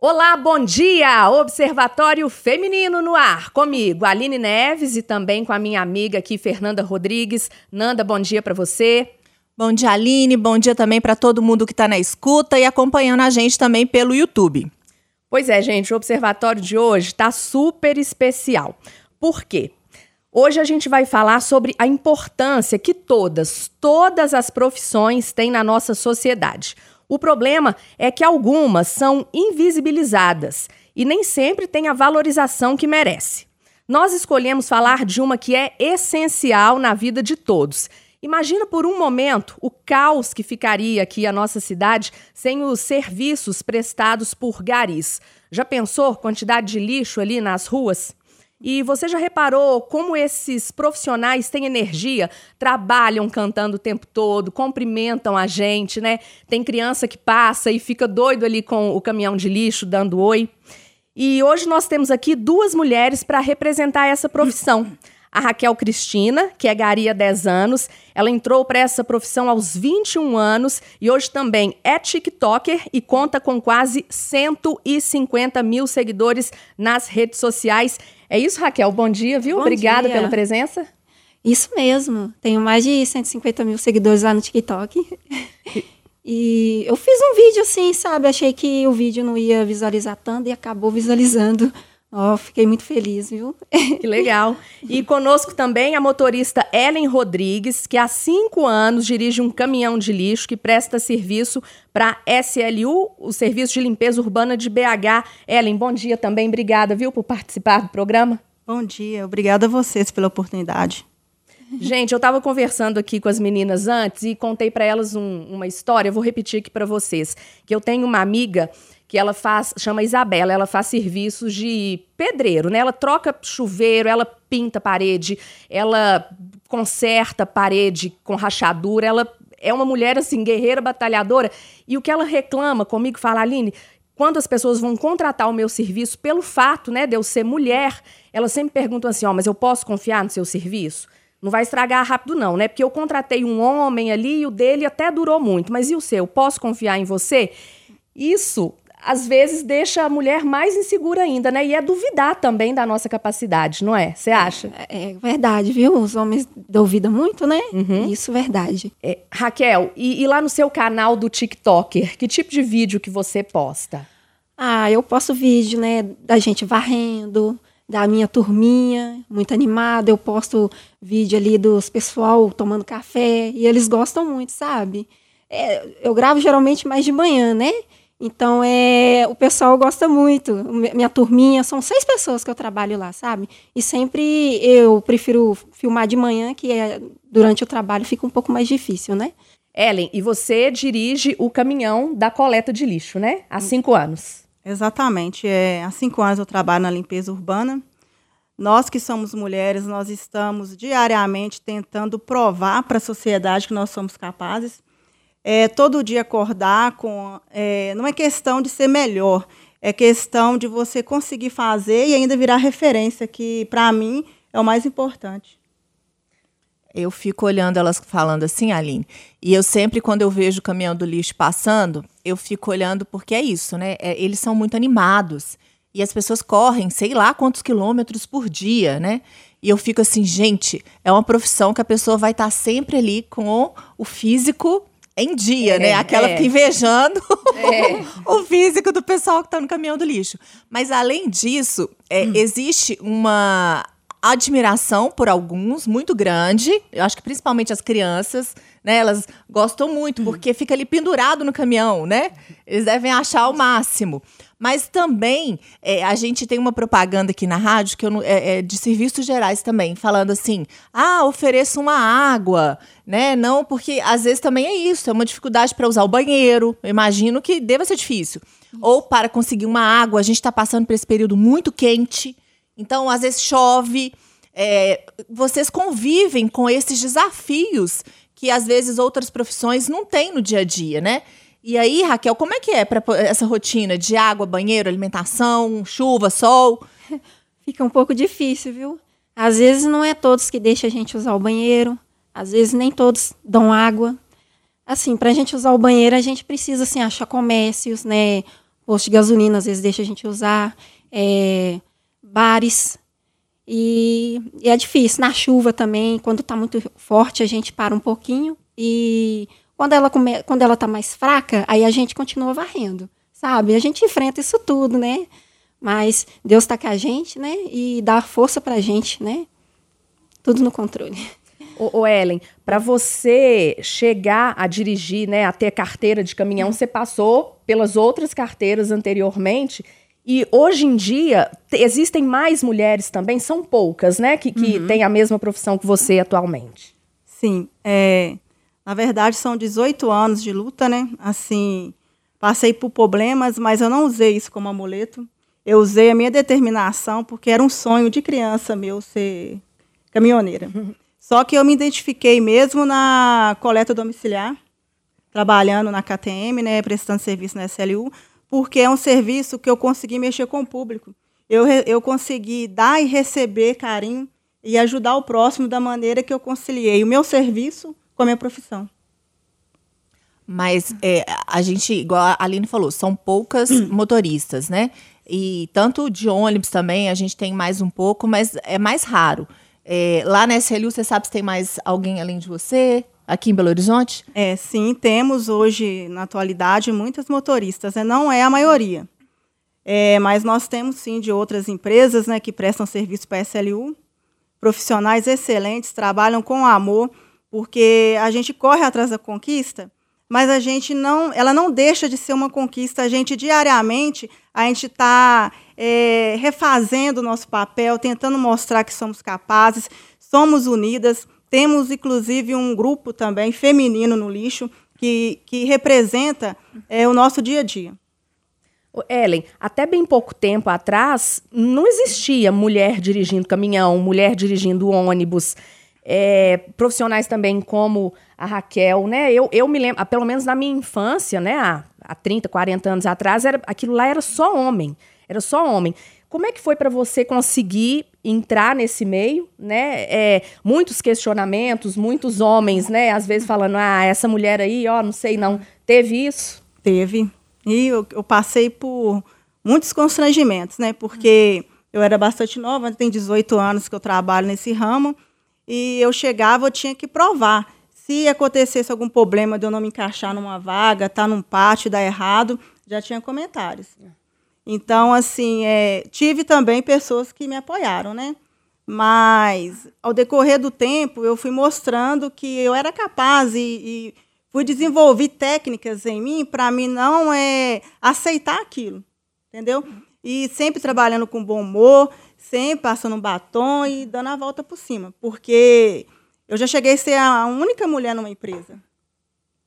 Olá, bom dia! Observatório Feminino no ar. Comigo, Aline Neves e também com a minha amiga aqui, Fernanda Rodrigues. Nanda, bom dia para você. Bom dia, Aline. Bom dia também para todo mundo que está na escuta e acompanhando a gente também pelo YouTube. Pois é, gente, o observatório de hoje está super especial. Por quê? Hoje a gente vai falar sobre a importância que todas, todas as profissões têm na nossa sociedade. O problema é que algumas são invisibilizadas e nem sempre têm a valorização que merece. Nós escolhemos falar de uma que é essencial na vida de todos. Imagina por um momento o caos que ficaria aqui a nossa cidade sem os serviços prestados por garis. Já pensou quantidade de lixo ali nas ruas? E você já reparou como esses profissionais têm energia, trabalham cantando o tempo todo, cumprimentam a gente, né? Tem criança que passa e fica doido ali com o caminhão de lixo dando oi. E hoje nós temos aqui duas mulheres para representar essa profissão a Raquel Cristina, que é gari há 10 anos. Ela entrou para essa profissão aos 21 anos e hoje também é TikToker e conta com quase 150 mil seguidores nas redes sociais. É isso, Raquel? Bom dia, viu? Bom Obrigada dia. pela presença. Isso mesmo. Tenho mais de 150 mil seguidores lá no TikTok. E eu fiz um vídeo assim, sabe? Achei que o vídeo não ia visualizar tanto e acabou visualizando. Oh, fiquei muito feliz, viu? Que legal. E conosco também a motorista Ellen Rodrigues, que há cinco anos dirige um caminhão de lixo que presta serviço para SLU, o Serviço de Limpeza Urbana de BH. Ellen, bom dia também. Obrigada, viu, por participar do programa. Bom dia. Obrigada a vocês pela oportunidade. Gente, eu estava conversando aqui com as meninas antes e contei para elas um, uma história. Eu vou repetir aqui para vocês. Que eu tenho uma amiga que ela faz, chama Isabela, ela faz serviços de pedreiro, né? Ela troca chuveiro, ela pinta parede, ela conserta parede com rachadura, ela é uma mulher assim guerreira, batalhadora, e o que ela reclama comigo, fala Aline, quando as pessoas vão contratar o meu serviço pelo fato, né, de eu ser mulher, elas sempre perguntam assim, ó, oh, mas eu posso confiar no seu serviço? Não vai estragar rápido, não, né? Porque eu contratei um homem ali e o dele até durou muito. Mas e o seu? Posso confiar em você? Isso às vezes deixa a mulher mais insegura ainda, né? E é duvidar também da nossa capacidade, não é? Você acha? É, é, verdade, viu? Os homens duvidam muito, né? Uhum. Isso é verdade. É, Raquel, e, e, lá no seu canal do TikToker, que tipo de vídeo que você posta? Ah, eu posto vídeo, né, da gente varrendo, da minha turminha, muito animada. Eu posto vídeo ali dos pessoal tomando café e eles gostam muito, sabe? É, eu gravo geralmente mais de manhã, né? Então, é, o pessoal gosta muito. Minha turminha, são seis pessoas que eu trabalho lá, sabe? E sempre eu prefiro filmar de manhã, que é, durante o trabalho fica um pouco mais difícil, né? Ellen, e você dirige o caminhão da coleta de lixo, né? Há cinco anos. Exatamente. É, há cinco anos eu trabalho na limpeza urbana. Nós que somos mulheres, nós estamos diariamente tentando provar para a sociedade que nós somos capazes é, todo dia acordar com. É, não é questão de ser melhor, é questão de você conseguir fazer e ainda virar referência, que para mim é o mais importante. Eu fico olhando elas falando assim, Aline. E eu sempre, quando eu vejo o caminhão do lixo passando, eu fico olhando porque é isso, né? É, eles são muito animados. E as pessoas correm, sei lá quantos quilômetros por dia, né? E eu fico assim, gente, é uma profissão que a pessoa vai estar sempre ali com o físico em dia, é, né? Aquela é. invejando é. o físico do pessoal que está no caminhão do lixo. Mas além disso, é, hum. existe uma admiração por alguns muito grande. Eu acho que principalmente as crianças, né? Elas gostam muito hum. porque fica ali pendurado no caminhão, né? Eles devem achar o máximo. Mas também é, a gente tem uma propaganda aqui na rádio que eu, é, é, de serviços gerais também, falando assim: ah, ofereça uma água, né? Não, porque às vezes também é isso, é uma dificuldade para usar o banheiro. Eu imagino que deva ser difícil. Isso. Ou para conseguir uma água, a gente está passando por esse período muito quente, então às vezes chove. É, vocês convivem com esses desafios que às vezes outras profissões não têm no dia a dia, né? E aí, Raquel, como é que é para essa rotina de água, banheiro, alimentação, chuva, sol? Fica um pouco difícil, viu? Às vezes não é todos que deixam a gente usar o banheiro, às vezes nem todos dão água. Assim, para a gente usar o banheiro, a gente precisa assim, achar comércios, né? posto de gasolina às vezes deixa a gente usar, é, bares. E, e é difícil. Na chuva também, quando está muito forte, a gente para um pouquinho. E quando ela, come, quando ela tá mais fraca, aí a gente continua varrendo, sabe? A gente enfrenta isso tudo, né? Mas Deus está com a gente, né? E dá força pra gente, né? Tudo no controle. Ô, ô Ellen, para você chegar a dirigir, né, a ter carteira de caminhão, você passou pelas outras carteiras anteriormente. E hoje em dia existem mais mulheres também, são poucas, né, que, que uhum. têm a mesma profissão que você atualmente. Sim, é, na verdade são 18 anos de luta, né? Assim, passei por problemas, mas eu não usei isso como amuleto. Eu usei a minha determinação porque era um sonho de criança meu ser caminhoneira. Só que eu me identifiquei mesmo na coleta domiciliar, trabalhando na KTM, né, prestando serviço na SLU, porque é um serviço que eu consegui mexer com o público. Eu, eu consegui dar e receber carinho e ajudar o próximo da maneira que eu conciliei o meu serviço com a minha profissão. Mas é, a gente, igual a Aline falou, são poucas motoristas, né? E tanto de ônibus também, a gente tem mais um pouco, mas é mais raro. É, lá na SLU, você sabe se tem mais alguém além de você? Aqui em Belo Horizonte? É, sim, temos hoje, na atualidade, muitas motoristas. Né? Não é a maioria. É, mas nós temos, sim, de outras empresas né, que prestam serviço para a SLU. Profissionais excelentes, trabalham com amor, porque a gente corre atrás da conquista, mas a gente não, ela não deixa de ser uma conquista. A gente diariamente, a gente está é, refazendo o nosso papel, tentando mostrar que somos capazes, somos unidas. Temos, inclusive, um grupo também feminino no lixo que, que representa é, o nosso dia a dia. Ellen, até bem pouco tempo atrás, não existia mulher dirigindo caminhão, mulher dirigindo ônibus. É, profissionais também como a Raquel, né? Eu, eu me lembro, pelo menos na minha infância, né? Há, há 30, 40 anos atrás, era, aquilo lá era só homem. Era só homem. Como é que foi para você conseguir entrar nesse meio, né? É, muitos questionamentos, muitos homens, né? Às vezes falando, ah, essa mulher aí, ó, não sei não. Teve isso? Teve. E eu, eu passei por muitos constrangimentos, né? Porque eu era bastante nova, tem 18 anos que eu trabalho nesse ramo e eu chegava, eu tinha que provar. Se acontecesse algum problema de eu não me encaixar numa vaga, estar tá num pátio, dar errado, já tinha comentários. Então, assim, é, tive também pessoas que me apoiaram, né? Mas, ao decorrer do tempo, eu fui mostrando que eu era capaz e, e fui desenvolver técnicas em mim para mim não é, aceitar aquilo, entendeu? E sempre trabalhando com bom humor, sempre passando um batom e dando a volta por cima, porque eu já cheguei a ser a única mulher numa empresa,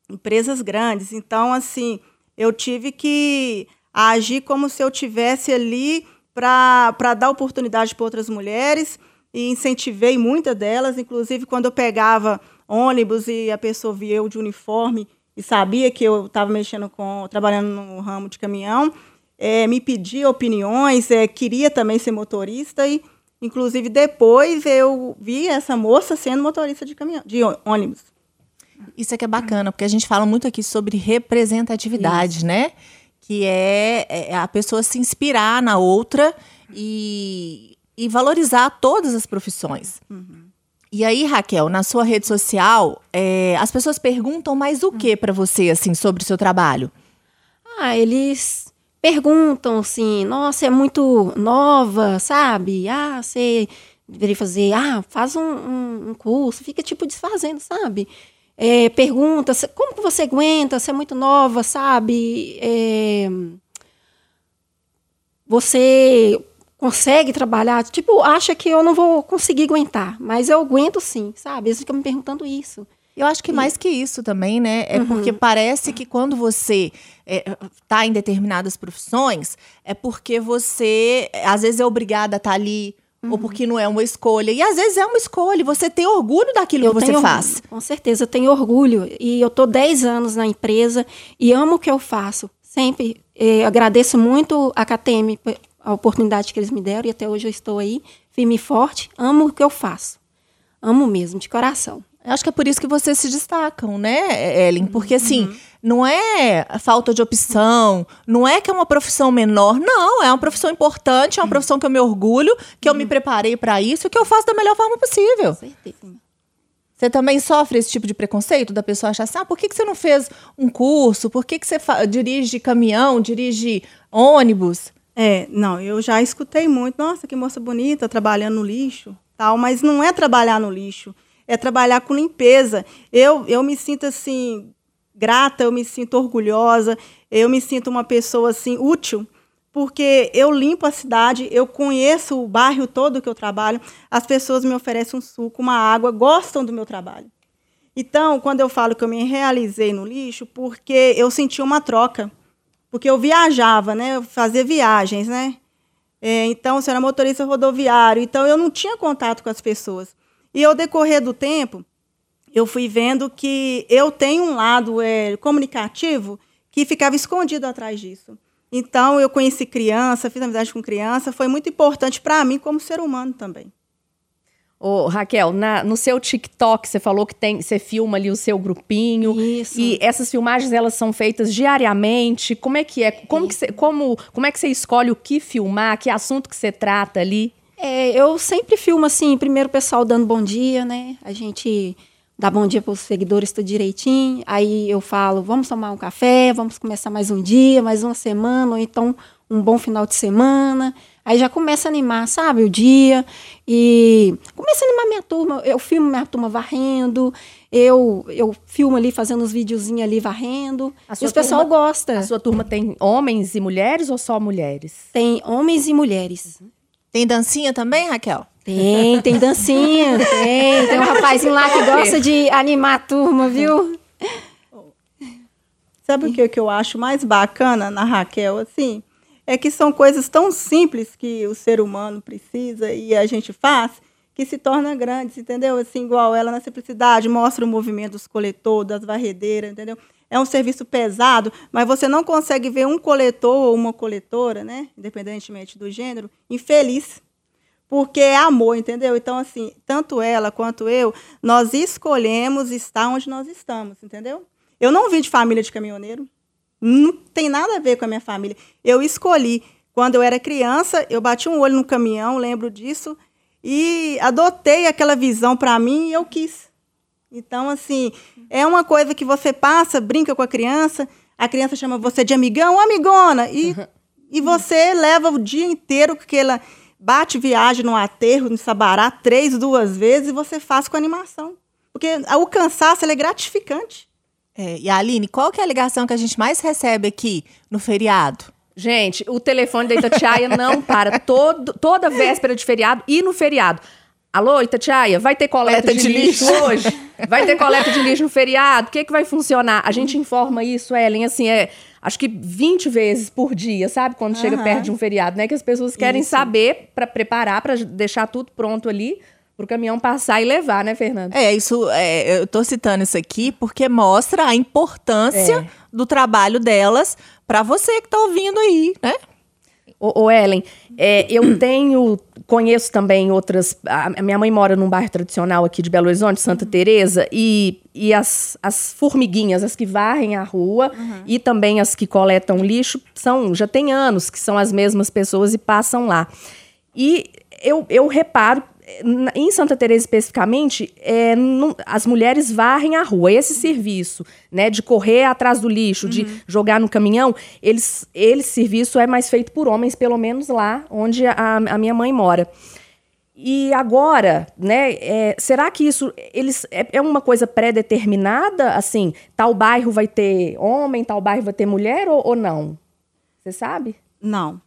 empresas grandes. Então, assim, eu tive que agir como se eu tivesse ali para dar oportunidade para outras mulheres e incentivei muitas delas, inclusive quando eu pegava ônibus e a pessoa via eu de uniforme e sabia que eu estava mexendo com, trabalhando no ramo de caminhão, é, me pedia opiniões, é, queria também ser motorista e, inclusive, depois eu vi essa moça sendo motorista de caminhão, de ônibus. Isso é que é bacana, porque a gente fala muito aqui sobre representatividade, Isso. né? Que é, é a pessoa se inspirar na outra e, e valorizar todas as profissões. Uhum. E aí, Raquel, na sua rede social, é, as pessoas perguntam mais o que para você, assim, sobre o seu trabalho? Ah, eles perguntam assim, nossa, é muito nova, sabe? Ah, você deveria fazer, ah, faz um, um, um curso, fica tipo desfazendo, sabe? É, pergunta, como que você aguenta, você é muito nova, sabe? É, você consegue trabalhar? Tipo, acha que eu não vou conseguir aguentar, mas eu aguento sim, sabe? Eles ficam me perguntando isso. Eu acho que mais que isso também, né? É uhum. porque parece que quando você está é, em determinadas profissões, é porque você, às vezes, é obrigada a estar tá ali, uhum. ou porque não é uma escolha. E às vezes é uma escolha, você tem orgulho daquilo eu que você faz. Com certeza, eu tenho orgulho. E eu tô 10 anos na empresa e amo o que eu faço. Sempre eh, agradeço muito a KTM a oportunidade que eles me deram e até hoje eu estou aí, firme e forte. Amo o que eu faço. Amo mesmo, de coração. Acho que é por isso que vocês se destacam, né, Ellen? Porque, assim, uhum. não é falta de opção, não é que é uma profissão menor, não, é uma profissão importante, é uma profissão que eu me orgulho, que eu me preparei para isso e que eu faço da melhor forma possível. certeza. Você também sofre esse tipo de preconceito da pessoa achar assim, ah, por que, que você não fez um curso? Por que, que você dirige caminhão, dirige ônibus? É, não, eu já escutei muito, nossa, que moça bonita, trabalhando no lixo, tal, mas não é trabalhar no lixo, é trabalhar com limpeza. Eu, eu me sinto assim grata, eu me sinto orgulhosa, eu me sinto uma pessoa assim útil, porque eu limpo a cidade, eu conheço o bairro todo que eu trabalho, as pessoas me oferecem um suco, uma água, gostam do meu trabalho. Então, quando eu falo que eu me realizei no lixo, porque eu senti uma troca. Porque eu viajava, né? Eu fazia viagens, né? É, então, eu era motorista rodoviário, então eu não tinha contato com as pessoas. E ao decorrer do tempo, eu fui vendo que eu tenho um lado é, comunicativo que ficava escondido atrás disso. Então, eu conheci criança, fiz amizade com criança, foi muito importante para mim como ser humano também. Ô, Raquel, na- no seu TikTok, você falou que tem, você filma ali o seu grupinho. Isso. E essas filmagens, elas são feitas diariamente? Como é que é? Como, que você, como, como é que você escolhe o que filmar? Que assunto que você trata ali? É, eu sempre filmo assim, primeiro o pessoal dando bom dia, né? A gente dá bom dia para os seguidores tudo direitinho. Aí eu falo, vamos tomar um café, vamos começar mais um dia, mais uma semana, ou então um bom final de semana. Aí já começa a animar, sabe, o dia. E começa a animar minha turma. Eu filmo minha turma varrendo, eu, eu filmo ali fazendo uns videozinhos ali varrendo. E o pessoal gosta. A sua turma tem homens e mulheres ou só mulheres? Tem homens e mulheres. Tem dancinha também, Raquel? Tem, tem dancinha, tem. Tem um rapazinho lá que gosta de animar a turma, viu? Sabe o que, que eu acho mais bacana na Raquel, assim? É que são coisas tão simples que o ser humano precisa e a gente faz, que se torna grandes, entendeu? Assim, igual ela na simplicidade, mostra o movimento dos coletores, das varredeiras, entendeu? É um serviço pesado, mas você não consegue ver um coletor ou uma coletora, né? Independentemente do gênero, infeliz. Porque é amor, entendeu? Então, assim, tanto ela quanto eu, nós escolhemos estar onde nós estamos, entendeu? Eu não vim de família de caminhoneiro. Não tem nada a ver com a minha família. Eu escolhi. Quando eu era criança, eu bati um olho no caminhão, lembro disso, e adotei aquela visão para mim e eu quis. Então, assim, é uma coisa que você passa, brinca com a criança, a criança chama você de amigão, amigona, e, e você leva o dia inteiro com aquela. Bate viagem no aterro, no Sabará, três, duas vezes, e você faz com animação. Porque o cansaço é gratificante. É, e a Aline, qual que é a ligação que a gente mais recebe aqui no feriado? Gente, o telefone da Itatiaia não para. Todo, toda véspera de feriado e no feriado. Alô, Itatiaia, vai ter coleta, Coleta de, de lixo, lixo. hoje? Vai ter coleta de lixo no feriado? O que, que vai funcionar? A gente informa isso, Ellen, assim, é, acho que 20 vezes por dia, sabe? Quando chega Aham. perto de um feriado, né? Que as pessoas querem Isso. saber para preparar, para deixar tudo pronto ali, pro caminhão passar e levar, né, Fernanda? É, isso, é, eu tô citando isso aqui porque mostra a importância É. do trabalho delas para você que tá ouvindo aí, né? Ô, ô, Ellen, é, eu tenho, conheço também outras. A minha mãe mora num bairro tradicional aqui de Belo Horizonte, Santa Teresa, e, e as, as formiguinhas, as que varrem a rua e também as que coletam lixo, são já tem anos que são as mesmas pessoas e passam lá. E eu, eu reparo. Em Santa Teresa especificamente, é, não- as mulheres varrem a rua. Esse serviço, né, de correr atrás do lixo, de jogar no caminhão, eles, esse serviço é mais feito por homens, pelo menos lá onde a, a minha mãe mora. E agora, né, é, será que isso eles, é, é uma coisa pré-determinada? Assim, tal bairro vai ter homem, tal bairro vai ter mulher ou, ou não? Você sabe? Não.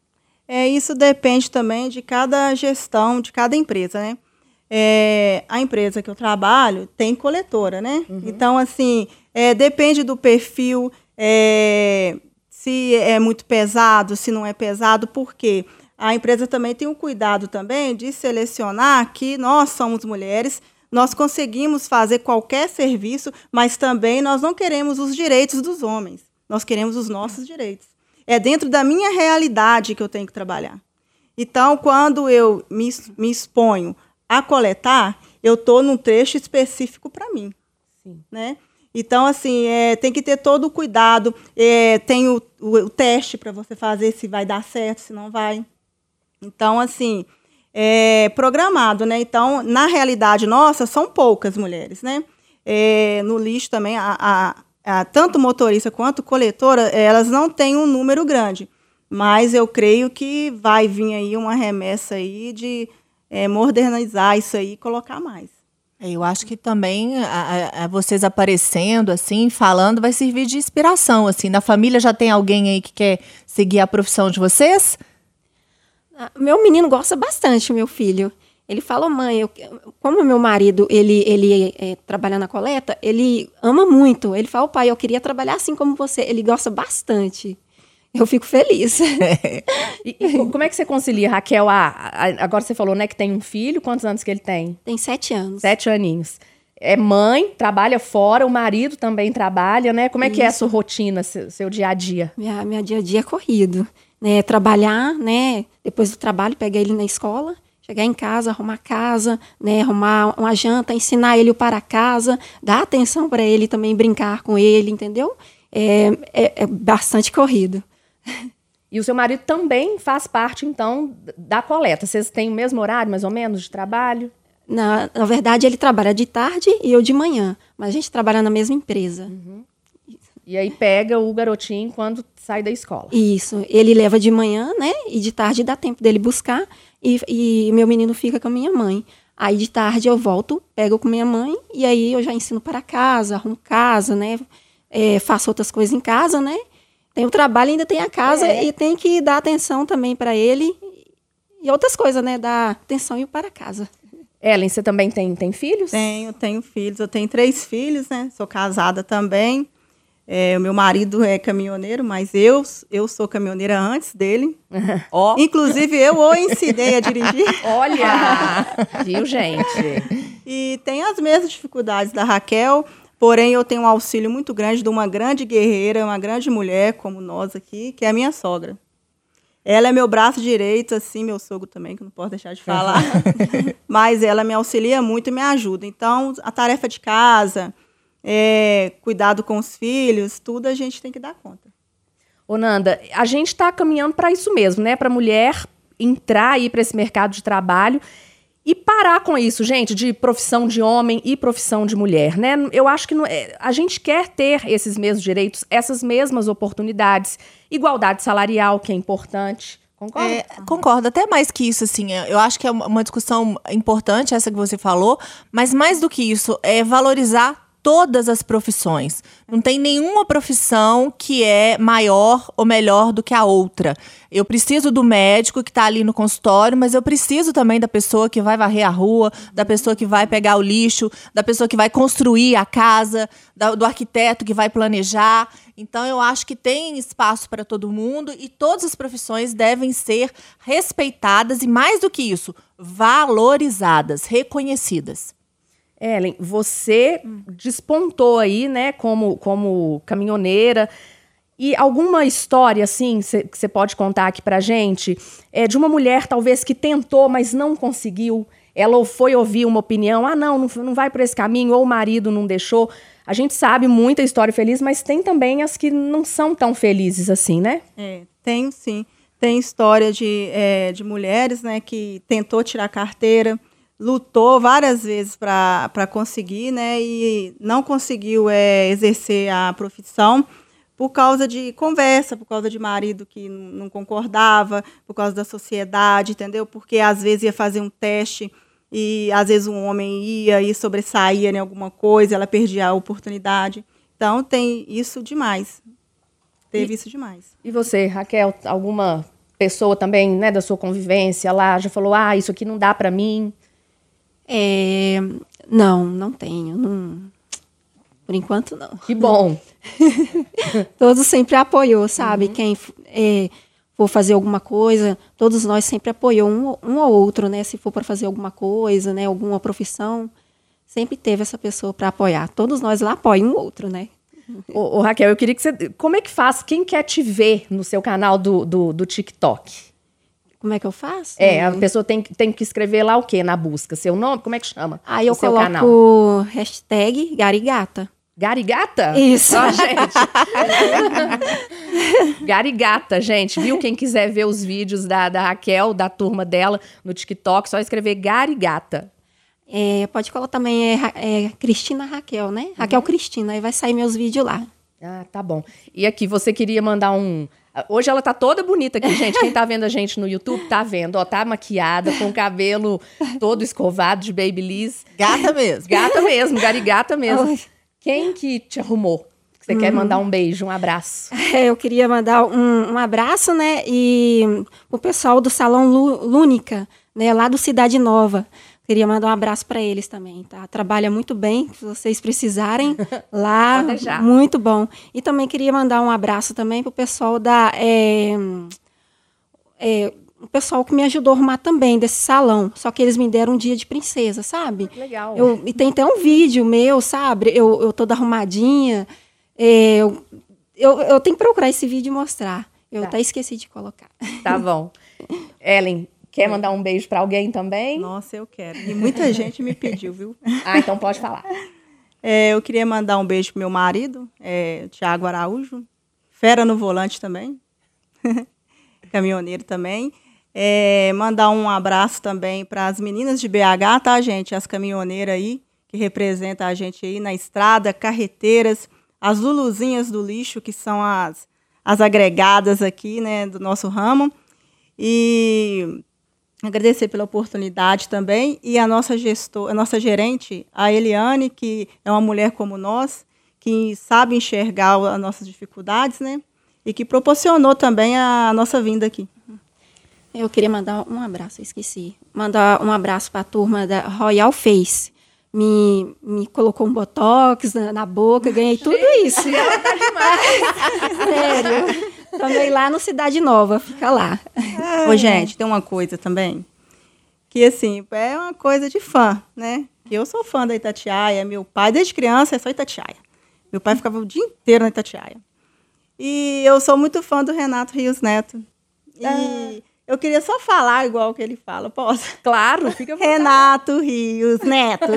É, isso depende também de cada gestão, de cada empresa, né? É, a empresa que eu trabalho tem coletora, né? Então, assim, é, depende do perfil, é, se é muito pesado, se não é pesado, por quê? A empresa também tem o cuidado também de selecionar que nós somos mulheres, nós conseguimos fazer qualquer serviço, mas também nós não queremos os direitos dos homens, nós queremos os nossos direitos. É dentro da minha realidade que eu tenho que trabalhar. Então, quando eu me, me exponho a coletar, eu estou num trecho específico para mim. Sim. Né? Então, assim, é, tem que ter todo o cuidado. É, tem o, o, o teste para você fazer se vai dar certo, se não vai. Então, assim, é programado, né? Então, na realidade nossa, são poucas mulheres, né? É, no lixo também, a, a, tanto motorista quanto coletora, elas não têm um número grande. Mas eu creio que vai vir aí uma remessa aí de é, modernizar isso aí e colocar mais. É, eu acho que também a, a, vocês aparecendo, assim, falando, vai servir de inspiração, assim. Na família já tem alguém aí que quer seguir a profissão de vocês? Ah, meu menino gosta bastante, meu filho. Ele fala, mãe, eu, como meu marido, ele, ele é, trabalha na coleta, ele ama muito. Ele fala, pai, eu queria trabalhar assim como você. Ele gosta bastante. Eu fico feliz. e, e, como é que você concilia, Raquel? A, a, agora você falou, né, que tem um filho. Quantos anos que ele tem? Tem sete anos. Sete aninhos. É mãe, trabalha fora, o marido também trabalha, né? Como é Isso. que é a sua rotina, seu, seu dia a dia? Minha, minha dia a dia é corrido. Né? Trabalhar, né? Depois do trabalho, pegar ele na escola chegar em casa, arrumar casa, né, arrumar uma janta, ensinar ele para casa, dar atenção para ele também, brincar com ele, entendeu? É, é, é, bastante corrido. E o seu marido também faz parte, então, da coleta. Vocês têm o mesmo horário, mais ou menos, de trabalho? Na, na verdade, ele trabalha de tarde e eu de manhã, mas a gente trabalha na mesma empresa. Uhum. E aí pega o garotinho quando sai da escola. Isso. Ele leva de manhã, né? E de tarde dá tempo dele buscar. E, e meu menino fica com a minha mãe. Aí de tarde eu volto, pego com minha mãe. E aí eu já ensino para casa, arrumo casa, né? É, faço outras coisas em casa, né? Tem o trabalho, ainda tem a casa é. e tem que dar atenção também para ele e outras coisas, né? Dar atenção e ir para casa. Ellen, você também tem, tem filhos? Tenho, tenho filhos. Eu tenho três filhos, né? Sou casada também. É, o meu marido é caminhoneiro, mas eu, eu sou caminhoneira antes dele. Oh. Inclusive, eu o ensinei a dirigir. Olha! Viu, gente? E tem as mesmas dificuldades da Raquel. Porém, eu tenho um auxílio muito grande de uma grande guerreira, uma grande mulher, como nós aqui, que é a minha sogra. Ela é meu braço direito, assim, meu sogro também, que não posso deixar de falar. Mas ela me auxilia muito e me ajuda. Então, a tarefa de casa, é, cuidado com os filhos, tudo a gente tem que dar conta. Ô, Nanda, a gente está caminhando para isso mesmo, né? Para a mulher entrar aí para esse mercado de trabalho e parar com isso, gente, de profissão de homem e profissão de mulher, né? Eu acho que não, é, a gente quer ter esses mesmos direitos, essas mesmas oportunidades, igualdade salarial, que é importante. Concorda? É, concordo, até mais que isso, assim. É, eu acho que é uma discussão importante, essa que você falou, mas mais do que isso, é valorizar todas as profissões. Não tem nenhuma profissão que é maior ou melhor do que a outra. Eu preciso do médico que está ali no consultório, mas eu preciso também da pessoa que vai varrer a rua, da pessoa que vai pegar o lixo, da pessoa que vai construir a casa, do arquiteto que vai planejar. Então, eu acho que tem espaço para todo mundo e todas as profissões devem ser respeitadas e, mais do que isso, valorizadas, reconhecidas. Ellen, você despontou aí, né, como, como caminhoneira. E alguma história, assim, que você pode contar aqui pra gente, é de uma mulher, talvez, que tentou, mas não conseguiu. Ela foi ouvir uma opinião, ah, não, não, não vai por esse caminho, ou o marido não deixou. A gente sabe muita história feliz, mas tem também as que não são tão felizes assim, né? É, tem sim. Tem história de, é, de mulheres, né, que tentou tirar carteira, lutou várias vezes para conseguir, né? E não conseguiu é, exercer a profissão por causa de conversa, por causa de marido que não concordava, por causa da sociedade, entendeu? Porque às vezes ia fazer um teste e às vezes um homem ia e sobressaía em alguma coisa, ela perdia a oportunidade. Então tem isso demais. Teve e, isso demais. E você, Raquel, alguma pessoa também, né, da sua convivência lá já falou: "Ah, isso aqui não dá para mim"? É, não, não tenho. Não, por enquanto, não. Que bom. todos sempre apoiou, sabe? Uhum. Quem é, for fazer alguma coisa, todos nós sempre apoiou um, um ou outro, né? Se for para fazer alguma coisa, né? Alguma profissão, sempre teve essa pessoa para apoiar. Todos nós lá apoiam um outro, né? Ô, ô, Raquel, eu queria que você. Como é que faz? Quem quer te ver no seu canal do, do, do TikTok? Como é que eu faço? É, a pessoa tem, tem que escrever lá o quê na busca? Seu nome? Como é que chama? Aí eu coloco canal? hashtag Garigata. Garigata? Isso. Ó, gente. Garigata, gente. Viu? Quem quiser ver os vídeos da, da Raquel, da turma dela, no TikTok, só escrever Garigata. É, pode colocar também é, é Cristina Raquel, né? Raquel Cristina, aí vai sair meus vídeos lá. Ah, tá bom. E aqui, você queria mandar um. Hoje ela tá toda bonita aqui, gente. Quem tá vendo a gente no YouTube tá vendo, ó, tá maquiada, com o cabelo todo escovado de Babyliss. Gata mesmo. Gata mesmo, garigata mesmo. Quem que te arrumou? Que Você quer mandar um beijo, um abraço? É, eu queria mandar um, um abraço, né? E o pessoal do Salão Lúnica, né? Lá do Cidade Nova. Queria mandar um abraço para eles também, tá? Trabalha muito bem, se vocês precisarem. Lá, muito bom. E também queria mandar um abraço também pro pessoal da... é, é, o pessoal que me ajudou a arrumar também desse salão. Só que eles me deram um dia de princesa, sabe? Legal. Eu, e tem até um vídeo meu, sabe? Eu, eu toda arrumadinha. É, eu, eu, eu tenho que procurar esse vídeo e mostrar. Eu Tá. até esqueci de colocar. Tá bom. Ellen, quer mandar um beijo pra alguém também? Nossa, eu quero. E muita gente me pediu, viu? Ah, então pode falar. É, eu queria mandar um beijo pro meu marido, é, Tiago Araújo. Fera no volante também. Caminhoneiro também. É, mandar um abraço também para as meninas de BH, tá, gente? As caminhoneiras aí, que representam a gente aí na estrada, carreteiras, as luluzinhas do lixo, que são as, as agregadas aqui, né, do nosso ramo. E agradecer pela oportunidade também e a nossa gestor, a nossa gerente, a Eliane, que é uma mulher como nós, que sabe enxergar as nossas dificuldades, né? E que proporcionou também a nossa vinda aqui. Eu queria mandar um abraço, esqueci. Mandar um abraço para a turma da Royal Face. Me, me colocou um botox na, na boca, ganhei tudo isso. Sério. Também lá no Cidade Nova, fica lá. Ô, gente, tem uma coisa também, que assim, é uma coisa de fã, né? Eu sou fã da Itatiaia, meu pai, desde criança, é só Itatiaia. Meu pai ficava o dia inteiro na Itatiaia. E eu sou muito fã do Renato Rios Neto. E eu queria só falar igual que ele fala, posso? Claro, fica. Renato Rios Neto.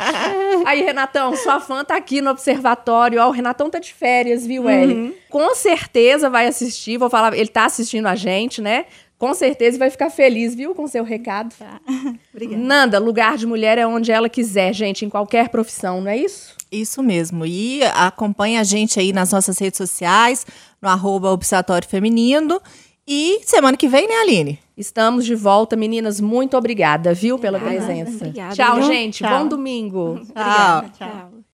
Aí, Renatão, sua fã tá aqui no observatório. Ó, o Renatão tá de férias, viu, Ellen? Com certeza vai assistir. Vou falar, ele tá assistindo a gente, né? Com certeza vai ficar feliz, viu, com seu recado. Obrigada. Nanda, lugar de mulher é onde ela quiser, gente, em qualquer profissão, não é isso? Isso mesmo. E acompanha a gente aí nas nossas redes sociais, no arroba Observatório Feminino. E semana que vem, né, Aline? Estamos de volta, meninas. Muito obrigada, viu, pela Obrigada, presença. obrigada, Tchau, viu? gente. Tchau. Bom domingo. Tchau. Tchau.